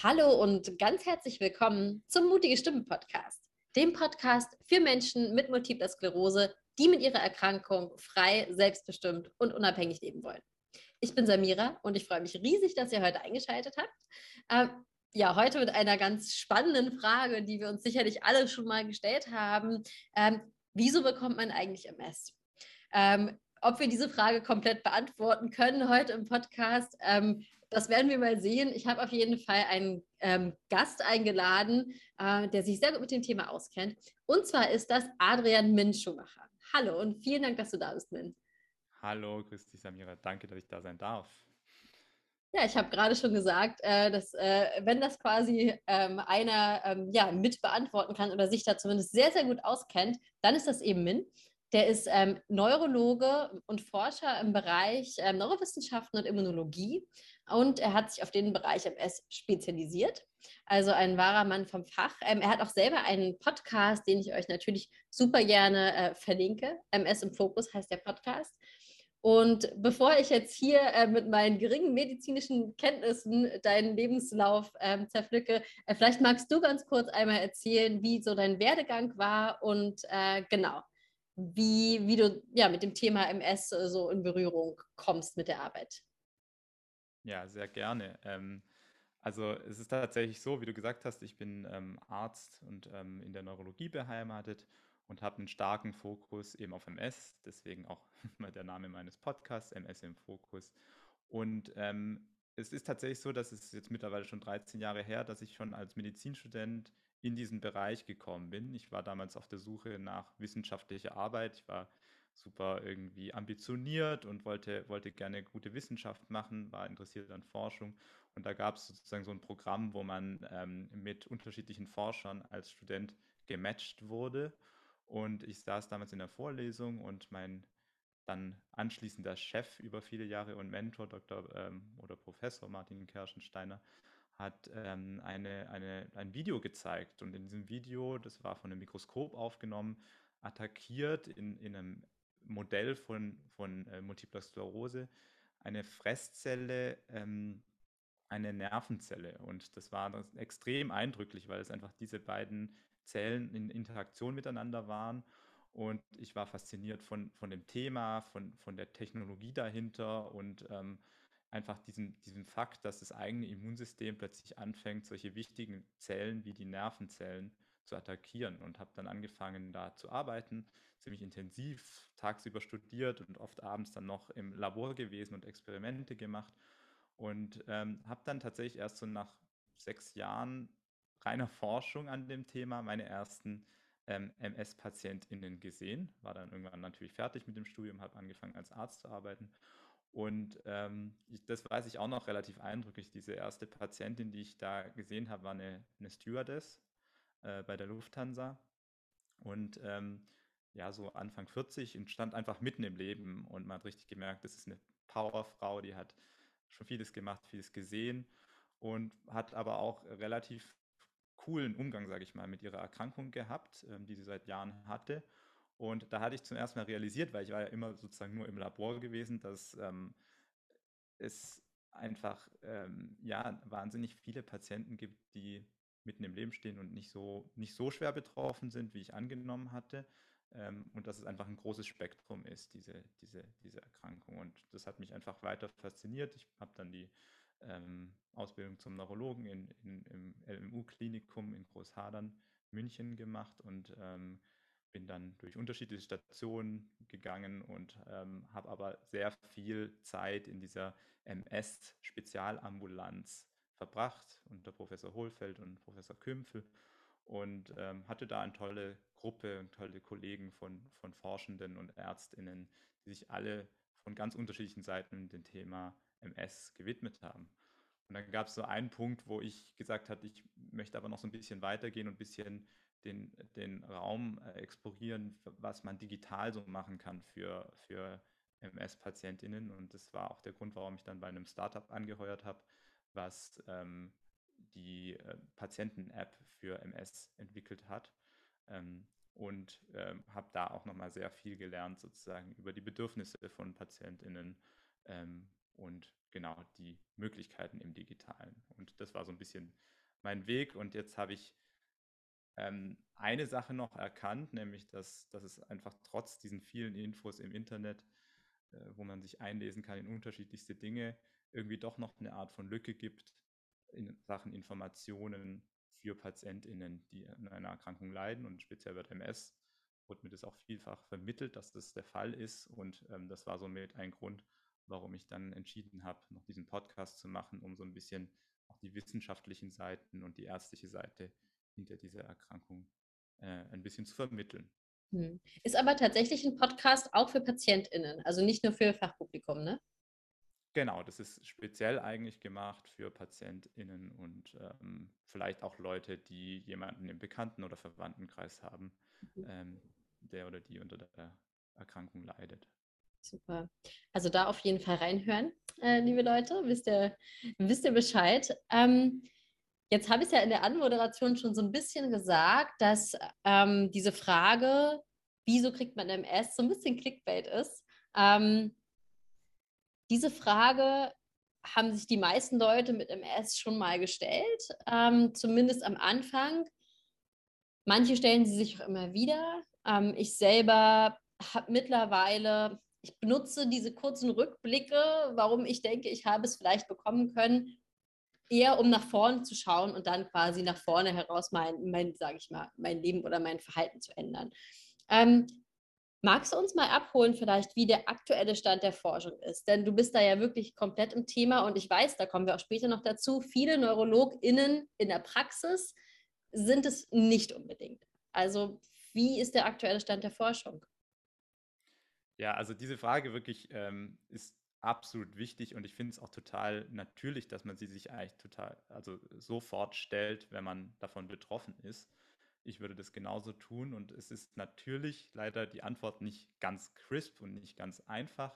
Hallo und ganz herzlich willkommen zum Mutige Stimmen Podcast, dem Podcast für Menschen mit multipler Sklerose, die mit ihrer Erkrankung frei, selbstbestimmt und unabhängig leben wollen. Ich bin Samira und ich freue mich riesig, dass ihr heute eingeschaltet habt. Ähm, ja, heute mit einer ganz spannenden Frage, die wir uns sicherlich alle schon mal gestellt haben. Ähm, wieso bekommt man eigentlich MS? Ähm, ob wir diese Frage komplett beantworten können heute im Podcast, ähm, das werden wir mal sehen. Ich habe auf jeden Fall einen ähm, Gast eingeladen, äh, der sich sehr gut mit dem Thema auskennt. Und zwar ist das Adrian Min-Schumacher. Hallo und vielen Dank, dass du da bist, Min. Hallo, grüß dich, Samira. Danke, dass ich da sein darf. Ja, ich habe gerade schon gesagt, äh, dass äh, wenn das quasi ähm, einer ähm, ja, mit beantworten kann oder sich da zumindest sehr, sehr gut auskennt, dann ist das eben Min. Der ist ähm, Neurologe und Forscher im Bereich ähm, Neurowissenschaften und Immunologie und er hat sich auf den Bereich MS spezialisiert. Also ein wahrer Mann vom Fach. Ähm, er hat auch selber einen Podcast, den ich euch natürlich super gerne äh, verlinke. MS im Fokus heißt der Podcast. Und bevor ich jetzt hier äh, mit meinen geringen medizinischen Kenntnissen deinen Lebenslauf ähm, zerpflücke, äh, vielleicht magst du ganz kurz einmal erzählen, wie so dein Werdegang war und äh, genau, wie, wie du ja, mit dem Thema MS äh, so in Berührung kommst mit der Arbeit. Ja, sehr gerne. Ähm, also es ist tatsächlich so, wie du gesagt hast, ich bin ähm, Arzt und ähm, in der Neurologie beheimatet und habe einen starken Fokus eben auf MS, deswegen auch der Name meines Podcasts, MS im Fokus. Und ähm, es ist tatsächlich so, dass es jetzt mittlerweile schon 13 Jahre her, dass ich schon als Medizinstudent in diesen Bereich gekommen bin. Ich war damals auf der Suche nach wissenschaftlicher Arbeit. Ich war super irgendwie ambitioniert und wollte, wollte gerne gute Wissenschaft machen, war interessiert an Forschung. Und da gab es sozusagen so ein Programm, wo man ähm, mit unterschiedlichen Forschern als Student gematcht wurde. Und ich saß damals in der Vorlesung und mein dann anschließender Chef über viele Jahre und Mentor, Dr. Ähm, oder Professor Martin Kerschensteiner, hat ähm, eine, eine, ein Video gezeigt. Und in diesem Video, das war von einem Mikroskop aufgenommen, attackiert in, in einem Modell von, von äh, Multipler Sklerose eine Fresszelle, ähm, eine Nervenzelle. Und das war das extrem eindrücklich, weil es einfach diese beiden Zellen in Interaktion miteinander waren. Und ich war fasziniert von, von dem Thema, von, von der Technologie dahinter und ähm, einfach diesem, diesem Fakt, dass das eigene Immunsystem plötzlich anfängt, solche wichtigen Zellen wie die Nervenzellen zu attackieren und habe dann angefangen, da zu arbeiten, ziemlich intensiv, tagsüber studiert und oft abends dann noch im Labor gewesen und Experimente gemacht. Und ähm, habe dann tatsächlich erst so nach sechs Jahren reiner Forschung an dem Thema meine ersten ähm, MS-PatientInnen gesehen, war dann irgendwann natürlich fertig mit dem Studium, habe angefangen als Arzt zu arbeiten. Und ähm, ich, das weiß ich auch noch relativ eindrücklich. Diese erste Patientin, die ich da gesehen habe, war eine, eine Stewardess äh, bei der Lufthansa. Und ähm, ja, so Anfang 40 und stand einfach mitten im Leben und man hat richtig gemerkt, das ist eine Powerfrau, die hat schon vieles gemacht, vieles gesehen und hat aber auch relativ coolen Umgang, sage ich mal, mit ihrer Erkrankung gehabt, ähm, die sie seit Jahren hatte. Und da hatte ich zum ersten Mal realisiert, weil ich war ja immer sozusagen nur im Labor gewesen, dass ähm, es einfach ähm, ja wahnsinnig viele Patienten gibt, die mitten im Leben stehen und nicht so, nicht so schwer betroffen sind, wie ich angenommen hatte. Ähm, und dass es einfach ein großes Spektrum ist, diese, diese, diese Erkrankung. Und das hat mich einfach weiter fasziniert. Ich habe dann die ähm, Ausbildung zum Neurologen in, in, im LMU-Klinikum in Großhadern, München gemacht und ähm, bin dann durch unterschiedliche Stationen gegangen und ähm, habe aber sehr viel Zeit in dieser MS-Spezialambulanz verbracht unter Professor Hohlfeld und Professor Kümpfel und ähm, hatte da eine tolle Gruppe und tolle Kollegen von, von Forschenden und Ärztinnen, die sich alle von ganz unterschiedlichen Seiten dem Thema MS gewidmet haben. Und dann gab es so einen Punkt, wo ich gesagt habe, ich möchte aber noch so ein bisschen weitergehen und ein bisschen den, den Raum äh, explorieren, was man digital so machen kann für, für MS-PatientInnen. Und das war auch der Grund, warum ich dann bei einem Startup angeheuert habe, was ähm, die äh, Patienten-App für MS entwickelt hat. Ähm, und ähm, habe da auch nochmal sehr viel gelernt, sozusagen über die Bedürfnisse von PatientInnen ähm, und genau die Möglichkeiten im Digitalen. Und das war so ein bisschen mein Weg. Und jetzt habe ich ähm, eine Sache noch erkannt, nämlich dass, dass es einfach trotz diesen vielen Infos im Internet, äh, wo man sich einlesen kann in unterschiedlichste Dinge, irgendwie doch noch eine Art von Lücke gibt in Sachen Informationen für PatientInnen, die an einer Erkrankung leiden und speziell bei MS wurde mir das auch vielfach vermittelt, dass das der Fall ist. Und ähm, das war somit ein Grund, warum ich dann entschieden habe, noch diesen Podcast zu machen, um so ein bisschen auch die wissenschaftlichen Seiten und die ärztliche Seite hinter dieser Erkrankung äh, ein bisschen zu vermitteln. Hm. Ist aber tatsächlich ein Podcast auch für PatientInnen, also nicht nur für Fachpublikum, ne? Genau, das ist speziell eigentlich gemacht für PatientInnen und ähm, vielleicht auch Leute, die jemanden im Bekannten- oder Verwandtenkreis haben, mhm. ähm, der oder die unter der Erkrankung leidet. Super. Also da auf jeden Fall reinhören, äh, liebe Leute, wisst ihr, wisst ihr Bescheid. Ähm, jetzt habe ich es ja in der Anmoderation schon so ein bisschen gesagt, dass ähm, diese Frage, wieso kriegt man MS, so ein bisschen Clickbait ist. Ähm, diese Frage haben sich die meisten Leute mit MS schon mal gestellt, ähm, zumindest am Anfang. Manche stellen sie sich auch immer wieder. Ähm, ich selber habe mittlerweile ich benutze diese kurzen Rückblicke, warum ich denke, ich habe es vielleicht bekommen können, eher um nach vorne zu schauen und dann quasi nach vorne heraus mein, mein sage ich mal, mein Leben oder mein Verhalten zu ändern. Ähm, magst du uns mal abholen, vielleicht, wie der aktuelle Stand der Forschung ist? Denn du bist da ja wirklich komplett im Thema und ich weiß, da kommen wir auch später noch dazu, viele NeurologInnen in der Praxis sind es nicht unbedingt. Also, wie ist der aktuelle Stand der Forschung? Ja, also diese Frage wirklich ähm, ist absolut wichtig und ich finde es auch total natürlich, dass man sie sich eigentlich total, also sofort stellt, wenn man davon betroffen ist. Ich würde das genauso tun und es ist natürlich leider die Antwort nicht ganz crisp und nicht ganz einfach,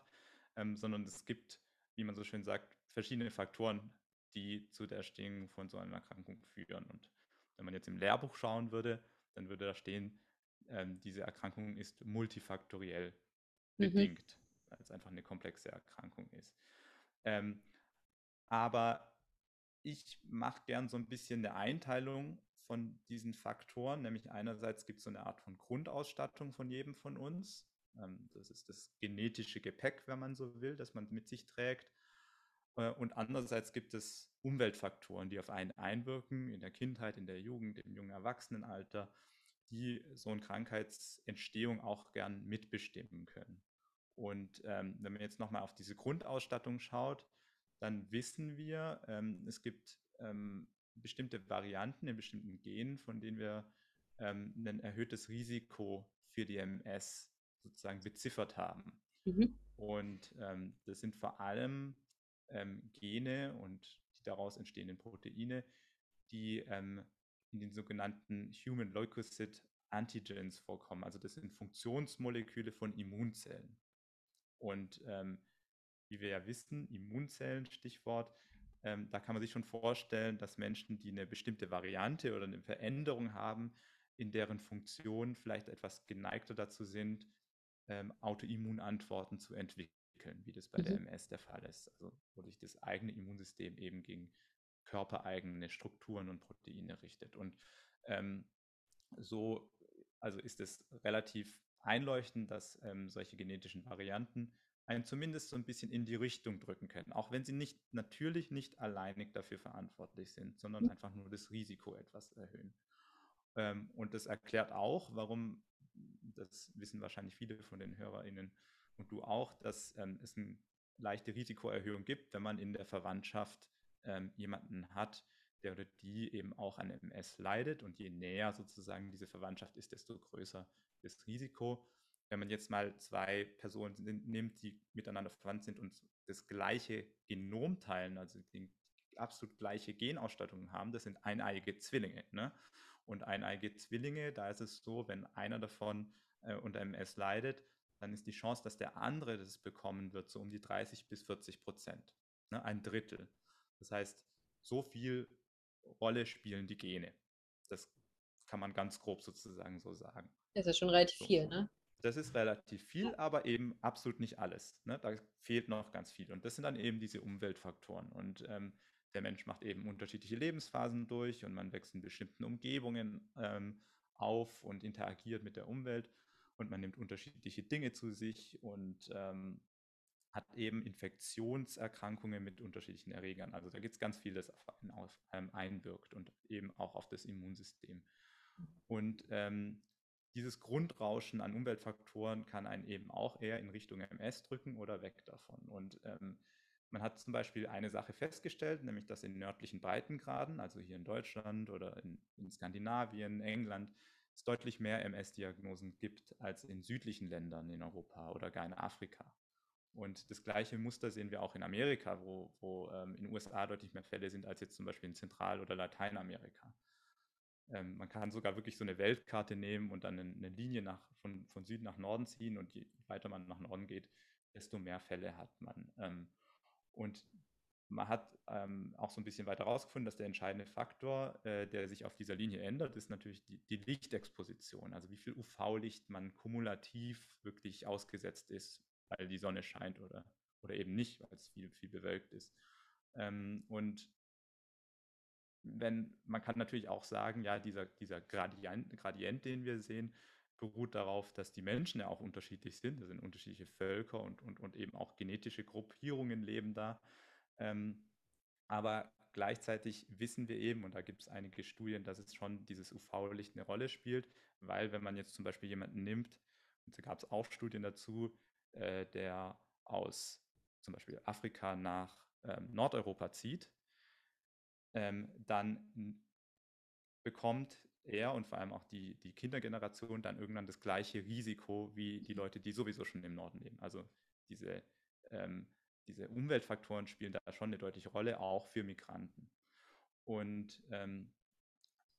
ähm, sondern es gibt, wie man so schön sagt, verschiedene Faktoren, die zu der Entstehung von so einer Erkrankung führen. Und wenn man jetzt im Lehrbuch schauen würde, dann würde da stehen, ähm, diese Erkrankung ist multifaktoriell mhm. bedingt, weil es einfach eine komplexe Erkrankung ist. Ähm, aber ich mache gern so ein bisschen eine Einteilung von diesen Faktoren, nämlich einerseits gibt es so eine Art von Grundausstattung von jedem von uns. Ähm, das ist das genetische Gepäck, wenn man so will, das man mit sich trägt. Äh, und andererseits gibt es Umweltfaktoren, die auf einen einwirken, in der Kindheit, in der Jugend, im jungen Erwachsenenalter, die so eine Krankheitsentstehung auch gern mitbestimmen können. Und ähm, wenn man jetzt nochmal auf diese Grundausstattung schaut, dann wissen wir, ähm, es gibt ähm, bestimmte Varianten in bestimmten Genen, von denen wir ähm, ein erhöhtes Risiko für die MS sozusagen beziffert haben. Mhm. Und ähm, das sind vor allem ähm, Gene und die daraus entstehenden Proteine, die in den sogenannten Human Leukocyte Antigens vorkommen. Also das sind Funktionsmoleküle von Immunzellen. Und ähm, wie wir ja wissen, Immunzellen, Stichwort, ähm, da kann man sich schon vorstellen, dass Menschen, die eine bestimmte Variante oder eine Veränderung haben, in deren Funktion vielleicht etwas geneigter dazu sind, ähm, Autoimmunantworten zu entwickeln, wie das bei mhm. der MS der Fall ist. Also wo sich das eigene Immunsystem eben gegen körpereigene Strukturen und Proteine richtet. Und ähm, so also ist es relativ einleuchten, dass ähm, solche genetischen Varianten einen zumindest so ein bisschen in die Richtung drücken können, auch wenn sie nicht natürlich nicht alleinig dafür verantwortlich sind, sondern einfach nur das Risiko etwas erhöhen. Ähm, und das erklärt auch, warum, das wissen wahrscheinlich viele von den HörerInnen und du auch, dass ähm, es eine leichte Risikoerhöhung gibt, wenn man in der Verwandtschaft ähm, jemanden hat, der oder die eben auch an MS leidet. Und je näher sozusagen diese Verwandtschaft ist, desto größer das Risiko. Wenn man jetzt mal zwei Personen nimmt, die miteinander verwandt sind und das gleiche Genom teilen, also die absolut gleiche Genausstattung haben, das sind eineiige Zwillinge. Ne? Und eineiige Zwillinge, da ist es so, wenn einer davon äh, unter MS leidet, dann ist die Chance, dass der andere das bekommen wird, so um die 30 bis 40 Prozent. Ne? Ein Drittel. Das heißt, so viel Rolle spielen die Gene. Das kann man ganz grob sozusagen so sagen. Das ist schon relativ so. viel, ne? Das ist relativ viel, aber eben absolut nicht alles. Ne? Da fehlt noch ganz viel. Und das sind dann eben diese Umweltfaktoren. Und ähm, der Mensch macht eben unterschiedliche Lebensphasen durch und man wächst in bestimmten Umgebungen ähm, auf und interagiert mit der Umwelt und man nimmt unterschiedliche Dinge zu sich und ähm, hat eben Infektionserkrankungen mit unterschiedlichen Erregern. Also da gibt es ganz viel, das auf, auf ähm, einwirkt und eben auch auf das Immunsystem. Und ähm, dieses Grundrauschen an Umweltfaktoren kann einen eben auch eher in Richtung MS drücken oder weg davon. Und ähm, man hat zum Beispiel eine Sache festgestellt, nämlich dass in nördlichen Breitengraden, also hier in Deutschland oder in, in Skandinavien, England, es deutlich mehr MS-Diagnosen gibt als in südlichen Ländern in Europa oder gar in Afrika. Und das gleiche Muster sehen wir auch in Amerika, wo, wo ähm, in den USA deutlich mehr Fälle sind als jetzt zum Beispiel in Zentral- oder Lateinamerika. Ähm, man kann sogar wirklich so eine Weltkarte nehmen und dann eine, eine Linie nach, von, von Süden nach Norden ziehen und je weiter man nach Norden geht, desto mehr Fälle hat man. Ähm, und man hat ähm, auch so ein bisschen weiter herausgefunden, dass der entscheidende Faktor, äh, der sich auf dieser Linie ändert, ist natürlich die, die Lichtexposition, also wie viel UV-Licht man kumulativ wirklich ausgesetzt ist, weil die Sonne scheint oder, oder eben nicht, weil es viel, viel bewölkt ist. Ähm, und wenn, man kann natürlich auch sagen, ja, dieser, dieser Gradient, Gradient, den wir sehen, beruht darauf, dass die Menschen ja auch unterschiedlich sind. Das sind unterschiedliche Völker und, und, und eben auch genetische Gruppierungen leben da. Ähm, aber gleichzeitig wissen wir eben, und da gibt es einige Studien, dass es schon dieses UV-Licht eine Rolle spielt, weil wenn man jetzt zum Beispiel jemanden nimmt, und da gab es auch Studien dazu, äh, der aus zum Beispiel Afrika nach ähm, Nordeuropa zieht, ähm, dann bekommt er und vor allem auch die, die Kindergeneration dann irgendwann das gleiche Risiko wie die Leute, die sowieso schon im Norden leben. Also diese, ähm, diese Umweltfaktoren spielen da schon eine deutliche Rolle, auch für Migranten. Und ähm,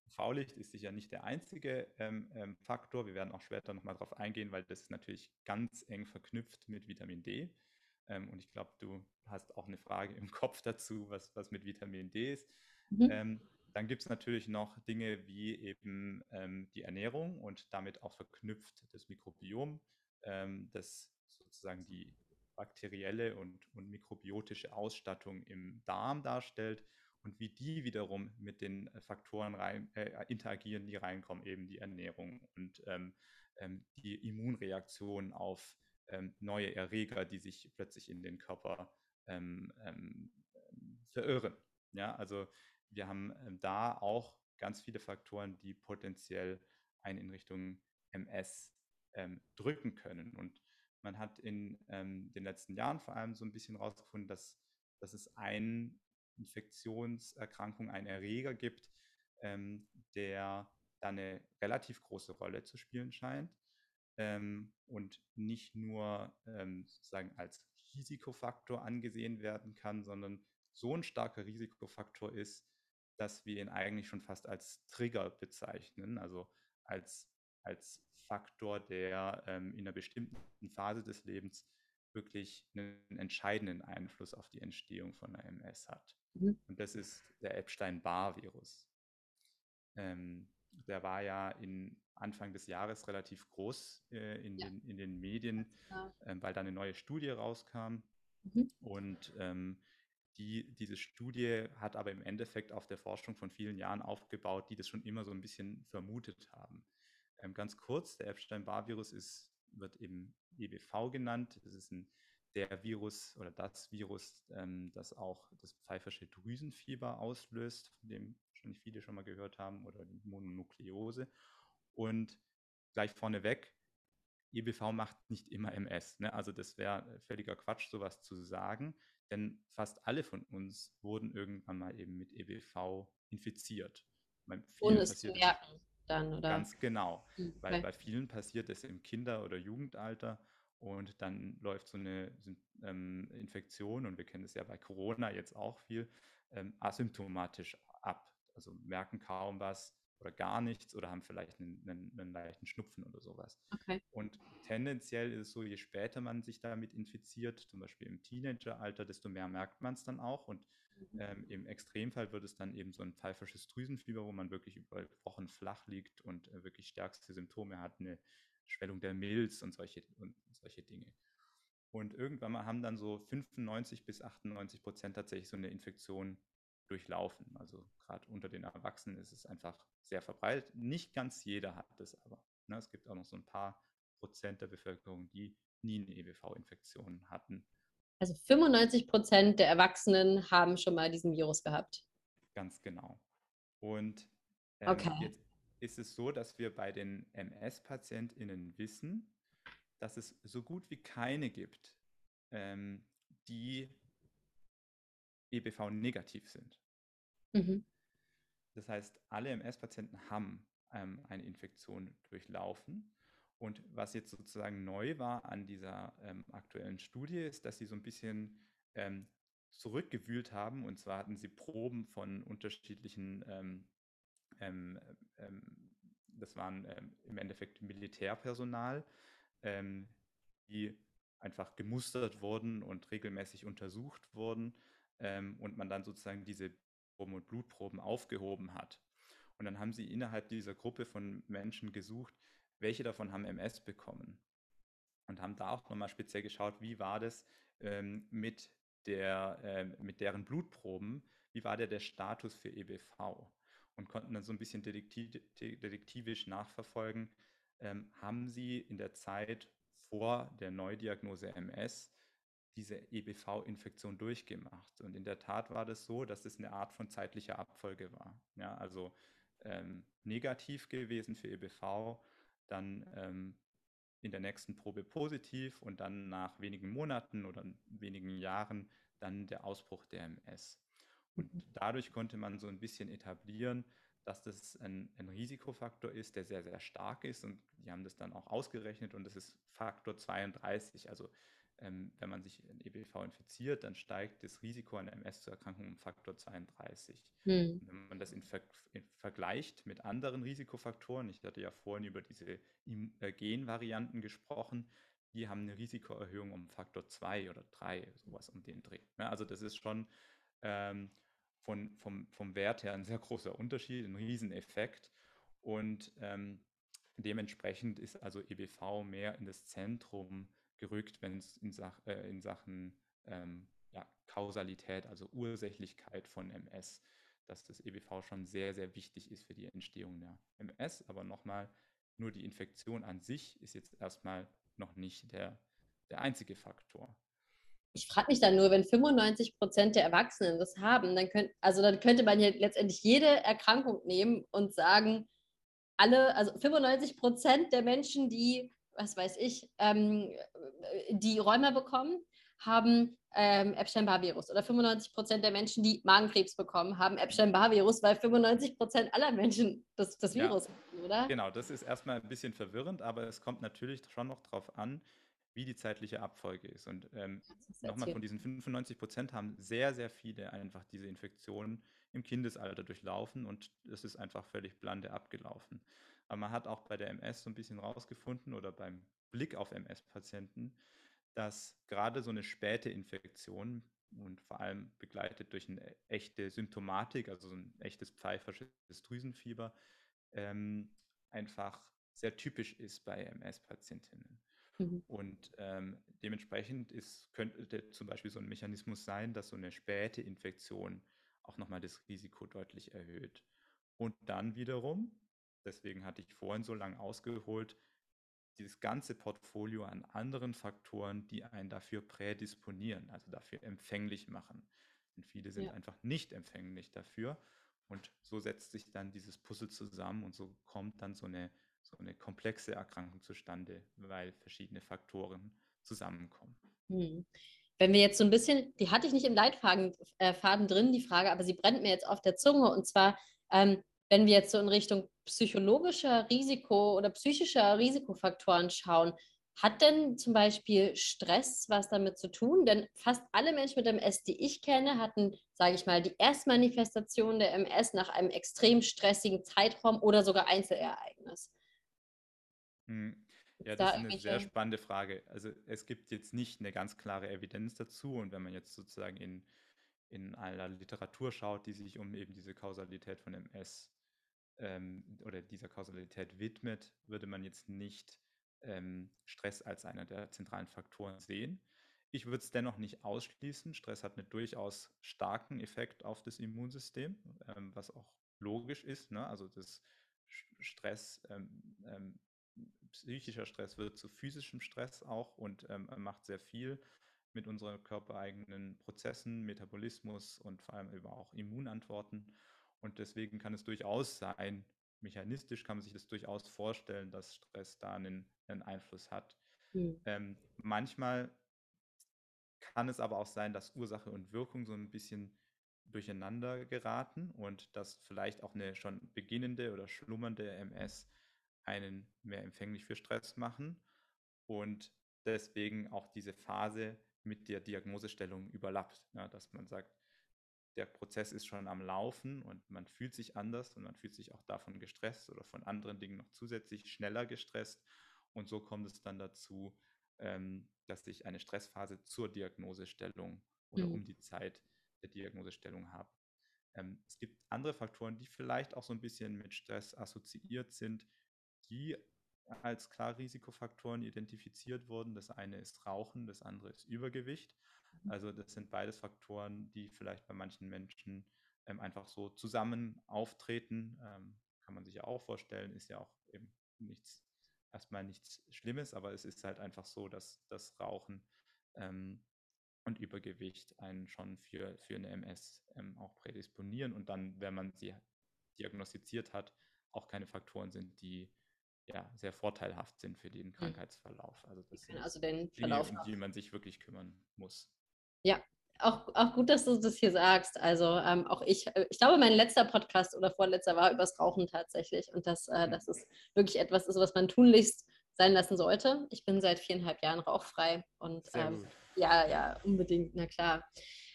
V-Licht ist sicher nicht der einzige ähm, ähm, Faktor. Wir werden auch später nochmal darauf eingehen, weil das ist natürlich ganz eng verknüpft mit Vitamin D. Ähm, und ich glaube, du hast auch eine Frage im Kopf dazu, was, was mit Vitamin D ist. Mhm. Ähm, dann gibt es natürlich noch Dinge wie eben ähm, die Ernährung und damit auch verknüpft das Mikrobiom, ähm, das sozusagen die bakterielle und, und mikrobiotische Ausstattung im Darm darstellt und wie die wiederum mit den Faktoren rein, äh, interagieren, die reinkommen, eben die Ernährung und ähm, ähm, die Immunreaktion auf ähm, neue Erreger, die sich plötzlich in den Körper ähm, ähm, verirren. Ja, also wir haben ähm, da auch ganz viele Faktoren, die potenziell einen in Richtung MS drücken können. Und man hat in den letzten Jahren vor allem so ein bisschen herausgefunden, dass, dass es eine Infektionserkrankung, einen Erreger gibt, der da eine relativ große Rolle zu spielen scheint ähm, und nicht nur ähm, sozusagen als Risikofaktor angesehen werden kann, sondern so ein starker Risikofaktor ist, dass wir ihn eigentlich schon fast als Trigger bezeichnen, also als, als Faktor, der ähm, in einer bestimmten Phase des Lebens wirklich einen entscheidenden Einfluss auf die Entstehung von einer MS hat. Mhm. Und das ist der Epstein-Barr-Virus. Ähm, der war ja in Anfang des Jahres relativ groß äh, in, ja. den, in den Medien, äh, weil da eine neue Studie rauskam. Mhm. Und ähm, die, diese Studie hat aber im Endeffekt auf der Forschung von vielen Jahren aufgebaut, die das schon immer so ein bisschen vermutet haben. Ähm, ganz kurz, der Epstein-Barr-Virus wird eben EBV genannt. Das ist ein, der Virus oder das Virus, ähm, das auch das pfeifersche Drüsenfieber auslöst, von dem wahrscheinlich viele schon mal gehört haben, oder die Mononukleose. Und gleich vorneweg, EBV macht nicht immer MS. Ne? Also das wäre völliger Quatsch, sowas zu sagen, denn fast alle von uns wurden irgendwann mal eben mit EBV infiziert. Ohne es zu merken dann, oder? Ganz genau, hm, okay. weil bei vielen passiert es im Kinder- oder Jugendalter und dann läuft so eine ähm, Infektion, und wir kennen es ja bei Corona jetzt auch viel, ähm, asymptomatisch ab. Also merken kaum was, oder gar nichts oder haben vielleicht einen, einen, einen leichten Schnupfen oder sowas. Okay. Und tendenziell ist es so, je später man sich damit infiziert, zum Beispiel im Teenageralter, desto mehr merkt man es dann auch. Und mhm. ähm, im Extremfall wird es dann eben so ein pfeifersches Drüsenfieber, wo man wirklich über Wochen flach liegt und äh, wirklich stärkste Symptome hat, eine Schwellung der Milz und solche, und solche Dinge. Und irgendwann mal haben dann so 95 bis 98 Prozent tatsächlich so eine Infektion durchlaufen. Also gerade unter den Erwachsenen ist es einfach sehr verbreitet. Nicht ganz jeder hat es aber. Ne? Es gibt auch noch so ein paar Prozent der Bevölkerung, die nie eine EBV-Infektion hatten. Also 95 Prozent der Erwachsenen haben schon mal diesen Virus gehabt. Ganz genau. Und ähm, okay. jetzt ist es so, dass wir bei den MS-PatientInnen wissen, dass es so gut wie keine gibt, ähm, die EBV negativ sind. Mhm. Das heißt, alle MS-Patienten haben ähm, eine Infektion durchlaufen. Und was jetzt sozusagen neu war an dieser ähm, aktuellen Studie, ist, dass sie so ein bisschen ähm, zurückgewühlt haben. Und zwar hatten sie Proben von unterschiedlichen, ähm, ähm, ähm, das waren im Endeffekt Militärpersonal, die einfach gemustert wurden und regelmäßig untersucht wurden und man dann sozusagen diese Proben und Blutproben aufgehoben hat. Und dann haben sie innerhalb dieser Gruppe von Menschen gesucht, welche davon haben MS bekommen. Und haben da auch nochmal speziell geschaut, wie war das ähm, mit, der, äh, mit deren Blutproben, wie war der, der Status für EBV. Und konnten dann so ein bisschen detektiv, detektivisch nachverfolgen, ähm, haben sie in der Zeit vor der Neudiagnose MS diese EBV-Infektion durchgemacht. Und in der Tat war das so, dass es eine Art von zeitlicher Abfolge war. Ja, also ähm, negativ gewesen für EBV, dann ähm, in der nächsten Probe positiv und dann nach wenigen Monaten oder wenigen Jahren dann der Ausbruch der MS. Und mhm. dadurch konnte man so ein bisschen etablieren, dass das ein, ein, Risikofaktor ist, der sehr, sehr stark ist. Und die haben das dann auch ausgerechnet und das ist Faktor 32. Also ähm, wenn man sich in EBV infiziert, dann steigt das Risiko einer MS zu Erkrankung um Faktor 32. Hm. Wenn man das in, Ver in vergleicht mit anderen Risikofaktoren, ich hatte ja vorhin über diese äh, Genvarianten gesprochen, die haben eine Risikoerhöhung um Faktor 2 oder 3, sowas um den Dreh. Ja, also das ist schon ähm, von, vom, vom Wert her ein sehr großer Unterschied, ein Rieseneffekt. Und ähm, dementsprechend ist also EBV mehr in das Zentrum gerückt, wenn es in, Sach äh, in Sachen ähm, ja, Kausalität, also Ursächlichkeit von MS, dass das EBV schon sehr, sehr wichtig ist für die Entstehung der MS. Aber nochmal, nur die Infektion an sich ist jetzt erstmal noch nicht der, der einzige Faktor. Ich frage mich dann nur, wenn 95 Prozent der Erwachsenen das haben, dann, könnt, also dann könnte man ja letztendlich jede Erkrankung nehmen und sagen, alle, also 95 Prozent der Menschen, die was weiß ich, ähm, die Rheuma bekommen, haben ähm, Epstein-Barr-Virus. Oder 95 Prozent der Menschen, die Magenkrebs bekommen, haben Epstein-Barr-Virus, weil 95 Prozent aller Menschen das, das Virus ja, haben, oder? Genau, das ist erstmal ein bisschen verwirrend, aber es kommt natürlich schon noch darauf an, wie die zeitliche Abfolge ist. Und ähm, nochmal von diesen 95 Prozent haben sehr, sehr viele einfach diese Infektionen im Kindesalter durchlaufen und es ist einfach völlig blande abgelaufen. Aber man hat auch bei der MS so ein bisschen rausgefunden oder beim Blick auf MS-Patienten, dass gerade so eine späte Infektion und vor allem begleitet durch eine echte Symptomatik, also so ein echtes pfeifersches Drüsenfieber, ähm, einfach sehr typisch ist bei MS-Patientinnen. Mhm. Und ähm, dementsprechend ist, könnte zum Beispiel so ein Mechanismus sein, dass so eine späte Infektion auch nochmal das Risiko deutlich erhöht. Und dann wiederum deswegen hatte ich vorhin so lange ausgeholt, dieses ganze Portfolio an anderen Faktoren, die einen dafür prädisponieren, also dafür empfänglich machen. Und viele sind ja. einfach nicht empfänglich dafür. Und so setzt sich dann dieses Puzzle zusammen und so kommt dann so eine, so eine komplexe Erkrankung zustande, weil verschiedene Faktoren zusammenkommen. Hm. Wenn wir jetzt so ein bisschen, die hatte ich nicht im Leitfaden äh, drin, die Frage, aber sie brennt mir jetzt auf der Zunge. Und zwar, ähm, wenn wir jetzt so in Richtung psychologischer Risiko oder psychischer Risikofaktoren schauen, hat denn zum Beispiel Stress was damit zu tun? Denn fast alle Menschen mit MS, die ich kenne, hatten, sage ich mal, die Erstmanifestation der MS nach einem extrem stressigen Zeitraum oder sogar Einzelereignis. Hm. Ja, das da ist eine sehr spannende Frage. Also es gibt jetzt nicht eine ganz klare Evidenz dazu und wenn man jetzt sozusagen in, in aller Literatur schaut, die sich um eben diese Kausalität von MS ähm, oder dieser Kausalität widmet, würde man jetzt nicht ähm, Stress als einer der zentralen Faktoren sehen. Ich würde es dennoch nicht ausschließen. Stress hat einen durchaus starken Effekt auf das Immunsystem, ähm, was auch logisch ist. Ne? Also das Stress, ähm, ähm, psychischer Stress wird zu physischem Stress auch und ähm, macht sehr viel mit unseren körpereigenen Prozessen, Metabolismus und vor allem eben auch Immunantworten. Und deswegen kann es durchaus sein, mechanistisch kann man sich das durchaus vorstellen, dass Stress da einen, einen Einfluss hat. Mhm. Ähm, manchmal kann es aber auch sein, dass Ursache und Wirkung so ein bisschen durcheinander geraten und dass vielleicht auch eine schon beginnende oder schlummernde MS einen mehr empfänglich für Stress machen und deswegen auch diese Phase mit der Diagnosestellung überlappt, ja, dass man sagt, der Prozess ist schon am Laufen und man fühlt sich anders und man fühlt sich auch davon gestresst oder von anderen Dingen noch zusätzlich schneller gestresst. Und so kommt es dann dazu, ähm, dass ich eine Stressphase zur Diagnosestellung oder mhm. um die Zeit der Diagnosestellung habe. Ähm, es gibt andere Faktoren, die vielleicht auch so ein bisschen mit Stress assoziiert sind, die als klar Risikofaktoren identifiziert wurden. Das eine ist Rauchen, das andere ist Übergewicht. Mhm. Also das sind beides Faktoren, die vielleicht bei manchen Menschen ähm, einfach so zusammen auftreten. Ähm, kann man sich ja auch vorstellen, ist ja auch eben nichts, erstmal nichts Schlimmes, aber es ist halt einfach so, dass das Rauchen ähm, und Übergewicht einen schon für, für eine MS ähm, auch prädisponieren und dann, wenn man sie diagnostiziert hat, auch keine Faktoren sind, die ja, sehr vorteilhaft sind für den hm. Krankheitsverlauf. Also das sind also den Verlauf Dinge, um die man sich wirklich kümmern muss. Ja, auch, auch gut, dass du das hier sagst. Also ähm, auch ich, äh, ich glaube, mein letzter Podcast oder vorletzter war übers Rauchen tatsächlich. Und dass äh, das ist wirklich etwas ist, was man tunlichst sein lassen sollte. Ich bin seit viereinhalb Jahren rauchfrei und ähm, ja, ja, unbedingt, na klar.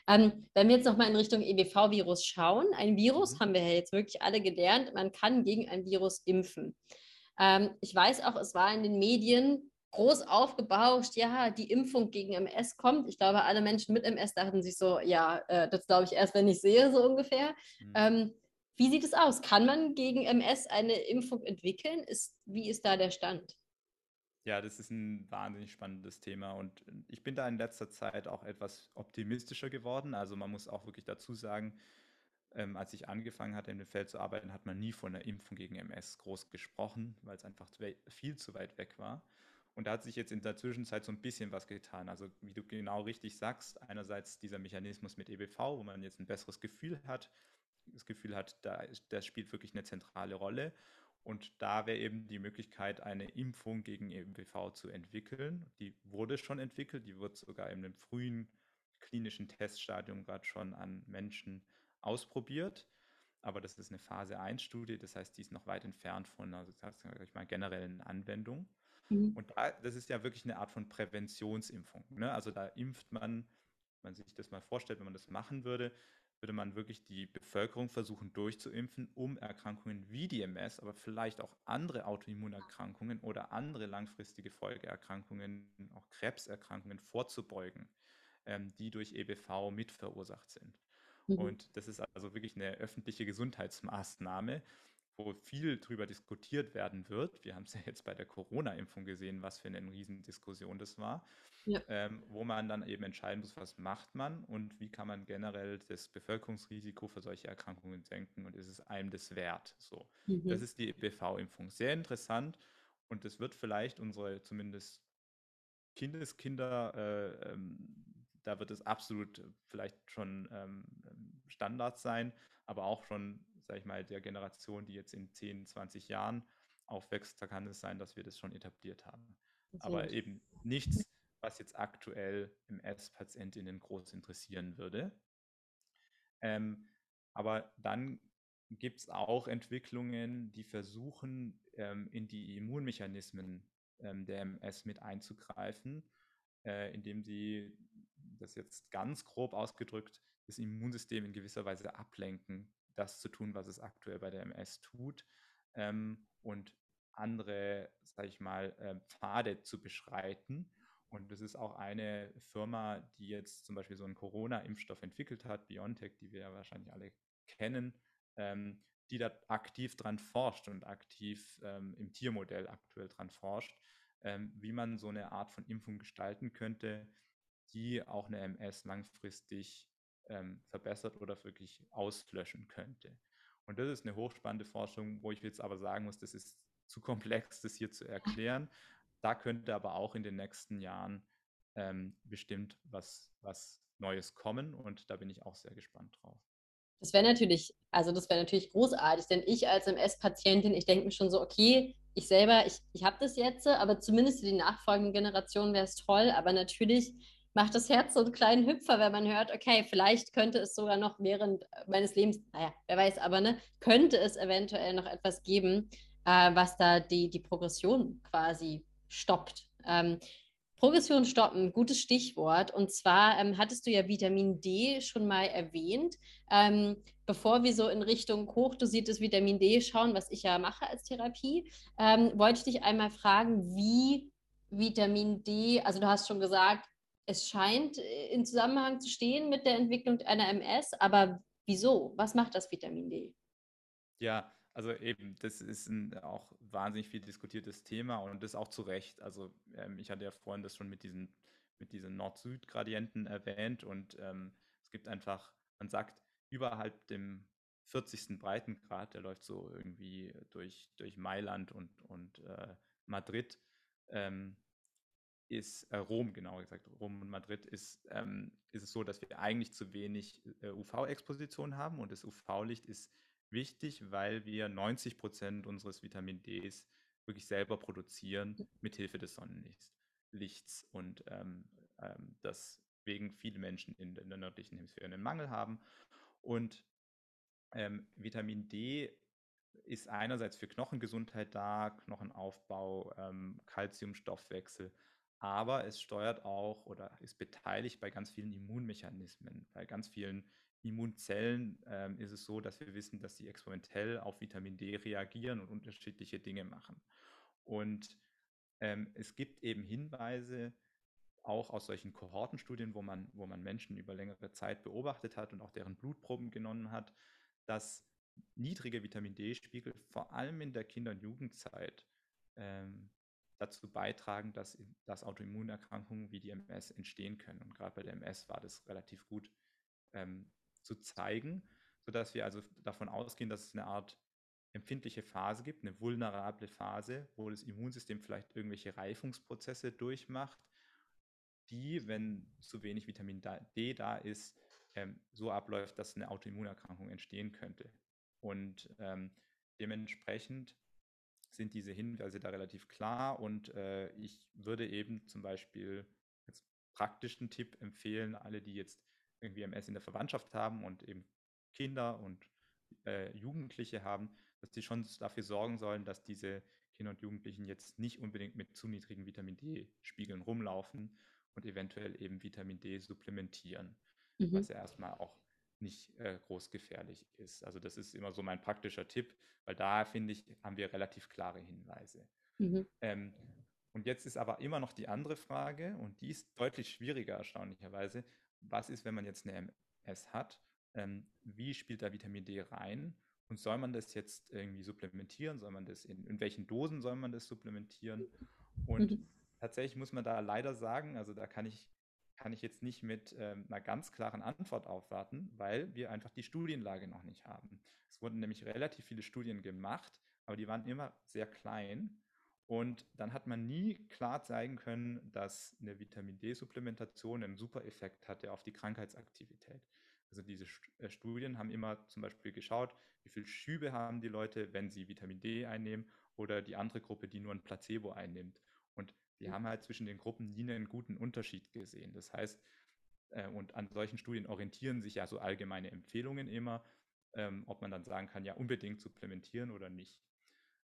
Ähm, wenn wir jetzt nochmal in Richtung EBV-Virus schauen, ein Virus mhm. haben wir ja jetzt wirklich alle gelernt, man kann gegen ein Virus impfen. Ähm, ich weiß auch, es war in den Medien groß aufgebauscht, ja, die Impfung gegen MS kommt. Ich glaube, alle Menschen mit MS dachten sich so, ja, äh, das glaube ich erst, wenn ich sehe, so ungefähr. Mhm. Ähm, wie sieht es aus? Kann man gegen MS eine Impfung entwickeln? Ist, wie ist da der Stand? Ja, das ist ein wahnsinnig spannendes Thema und ich bin da in letzter Zeit auch etwas optimistischer geworden. Also man muss auch wirklich dazu sagen, ähm, als ich angefangen hatte, in dem Feld zu arbeiten, hat man nie von einer Impfung gegen MS groß gesprochen, weil es einfach viel zu weit weg war. Und da hat sich jetzt in der Zwischenzeit so ein bisschen was getan. Also wie du genau richtig sagst, einerseits dieser Mechanismus mit EBV, wo man jetzt ein besseres Gefühl hat, das Gefühl hat, da, das spielt wirklich eine zentrale Rolle. Und da wäre eben die Möglichkeit, eine Impfung gegen EBV zu entwickeln. Die wurde schon entwickelt, die wird sogar in einem frühen klinischen Teststadium gerade schon an Menschen ausprobiert. Aber das ist eine Phase 1-Studie, das heißt, die ist noch weit entfernt von einer ich mal, generellen Anwendung. Mhm. Und da, das ist ja wirklich eine Art von Präventionsimpfung. Ne? Also da impft man, wenn man sich das mal vorstellt, wenn man das machen würde, würde man wirklich die Bevölkerung versuchen durchzuimpfen, um Erkrankungen wie die MS, aber vielleicht auch andere Autoimmunerkrankungen oder andere langfristige Folgeerkrankungen, auch Krebserkrankungen vorzubeugen, ähm, die durch EBV mit verursacht sind. Mhm. Und das ist also wirklich eine öffentliche Gesundheitsmaßnahme, wo viel darüber diskutiert werden wird. Wir haben es ja jetzt bei der Corona-Impfung gesehen, was für eine Riesendiskussion das war, ja. ähm, wo man dann eben entscheiden muss, was macht man und wie kann man generell das Bevölkerungsrisiko für solche Erkrankungen senken und ist es einem das wert? So, mhm. das ist die BV-Impfung. Sehr interessant und das wird vielleicht unsere zumindest Kindeskinder äh, ähm, da wird es absolut vielleicht schon ähm, Standard sein, aber auch schon, sage ich mal, der Generation, die jetzt in 10, 20 Jahren aufwächst, da kann es sein, dass wir das schon etabliert haben. Okay. Aber eben nichts, was jetzt aktuell MS-PatientInnen groß interessieren würde. Ähm, aber dann gibt es auch Entwicklungen, die versuchen, ähm, in die Immunmechanismen ähm, der MS mit einzugreifen, äh, indem sie das jetzt ganz grob ausgedrückt, das Immunsystem in gewisser Weise ablenken, das zu tun, was es aktuell bei der MS tut ähm, und andere, sage ich mal, äh, Pfade zu beschreiten. Und das ist auch eine Firma, die jetzt zum Beispiel so einen Corona-Impfstoff entwickelt hat, BioNTech, die wir ja wahrscheinlich alle kennen, ähm, die da aktiv dran forscht und aktiv ähm, im Tiermodell aktuell dran forscht, ähm, wie man so eine Art von Impfung gestalten könnte, die auch eine MS langfristig ähm, verbessert oder wirklich auslöschen könnte. Und das ist eine hochspannende Forschung, wo ich jetzt aber sagen muss, das ist zu komplex, das hier zu erklären. Da könnte aber auch in den nächsten Jahren ähm, bestimmt was, was Neues kommen und da bin ich auch sehr gespannt drauf. Das wäre natürlich, also das wäre natürlich großartig, denn ich als MS-Patientin, ich denke mir schon so, okay, ich selber, ich, ich habe das jetzt, aber zumindest für die nachfolgenden Generationen wäre es toll, aber natürlich macht das Herz so einen kleinen Hüpfer, wenn man hört, okay, vielleicht könnte es sogar noch während meines Lebens, naja, wer weiß, aber ne, könnte es eventuell noch etwas geben, äh, was da die, die Progression quasi stoppt. Ähm, Progression stoppen, gutes Stichwort. Und zwar ähm, hattest du ja Vitamin D schon mal erwähnt. Ähm, bevor wir so in Richtung hochdosiertes Vitamin D schauen, was ich ja mache als Therapie, ähm, wollte ich dich einmal fragen, wie Vitamin D, also du hast schon gesagt, es scheint äh, in Zusammenhang zu stehen mit der Entwicklung einer MS, aber wieso? Was macht das Vitamin D? Ja, also eben, das ist ein auch wahnsinnig viel diskutiertes Thema und das auch zu Recht. Also ähm, ich hatte ja vorhin das schon mit diesen, mit diesen Nord-Süd-Gradienten erwähnt und ähm, es gibt einfach, man sagt, überhalb dem 40. Breitengrad, der läuft so irgendwie durch, durch Mailand und, und äh, Madrid, ähm, ist äh, Rom, genauer gesagt, Rom und Madrid, ist, ähm, ist es so, dass wir eigentlich zu wenig äh, UV-Exposition haben und das UV-Licht ist wichtig, weil wir 90 Prozent unseres Vitamin Ds wirklich selber produzieren mit Hilfe des Sonnenlichts. Und ähm, ähm, deswegen viele Menschen in, in, der nördlichen Hemisphäre einen Mangel haben. Und ähm, Vitamin D ist einerseits für Knochengesundheit da, Knochenaufbau, ähm, Kalziumstoffwechsel, aber es steuert auch oder ist beteiligt bei ganz vielen Immunmechanismen, bei ganz vielen Immunzellen ähm, ist es so, dass wir wissen, dass sie experimentell auf Vitamin D reagieren und unterschiedliche Dinge machen. Und ähm, es gibt eben Hinweise, auch aus solchen Kohortenstudien, wo man, wo man Menschen über längere Zeit beobachtet hat und auch deren Blutproben genommen hat, dass niedrige Vitamin D-Spiegel vor allem in der Kinder- und Jugendzeit ähm, dazu beitragen, dass, dass Autoimmunerkrankungen wie die MS entstehen können. Und gerade bei der MS war das relativ gut ähm, zu zeigen, sodass wir also davon ausgehen, dass es eine Art empfindliche Phase gibt, eine vulnerable Phase, wo das Immunsystem vielleicht irgendwelche Reifungsprozesse durchmacht, die, wenn zu wenig Vitamin D da ist, ähm, so abläuft, dass eine Autoimmunerkrankung entstehen könnte. Und ähm, dementsprechend sind diese Hinweise da relativ klar und äh, ich würde eben zum Beispiel als praktischen Tipp empfehlen, alle, die jetzt irgendwie MS in der Verwandtschaft haben und eben Kinder und äh, Jugendliche haben, dass die schon dafür sorgen sollen, dass diese Kinder und Jugendlichen jetzt nicht unbedingt mit zu niedrigen Vitamin D-Spiegeln rumlaufen und eventuell eben Vitamin D supplementieren, mhm. was ja erstmal auch nicht äh, groß gefährlich ist. Also das ist immer so mein praktischer Tipp, weil da finde ich, haben wir relativ klare Hinweise. Mhm. Ähm, und jetzt ist aber immer noch die andere Frage, und die ist deutlich schwieriger erstaunlicherweise. Was ist, wenn man jetzt eine MS hat? Ähm, wie spielt da Vitamin D rein? Und soll man das jetzt irgendwie supplementieren? Soll man das in, in welchen Dosen soll man das supplementieren? Und mhm. tatsächlich muss man da leider sagen, also da kann ich kann ich jetzt nicht mit ähm, einer ganz klaren Antwort aufwarten, weil wir einfach die Studienlage noch nicht haben. Es wurden nämlich relativ viele Studien gemacht, aber die waren immer sehr klein. Und dann hat man nie klar zeigen können, dass eine Vitamin D-Supplementation einen super Effekt hatte auf die Krankheitsaktivität. Also diese äh, Studien haben immer zum Beispiel geschaut, wie viel Schübe haben die Leute, wenn sie Vitamin D einnehmen oder die andere Gruppe, die nur ein Placebo einnimmt. Und die haben halt zwischen den Gruppen nie einen guten Unterschied gesehen. Das heißt, äh, und an solchen Studien orientieren sich ja so allgemeine Empfehlungen immer, ähm, ob man dann sagen kann, ja, unbedingt supplementieren oder nicht.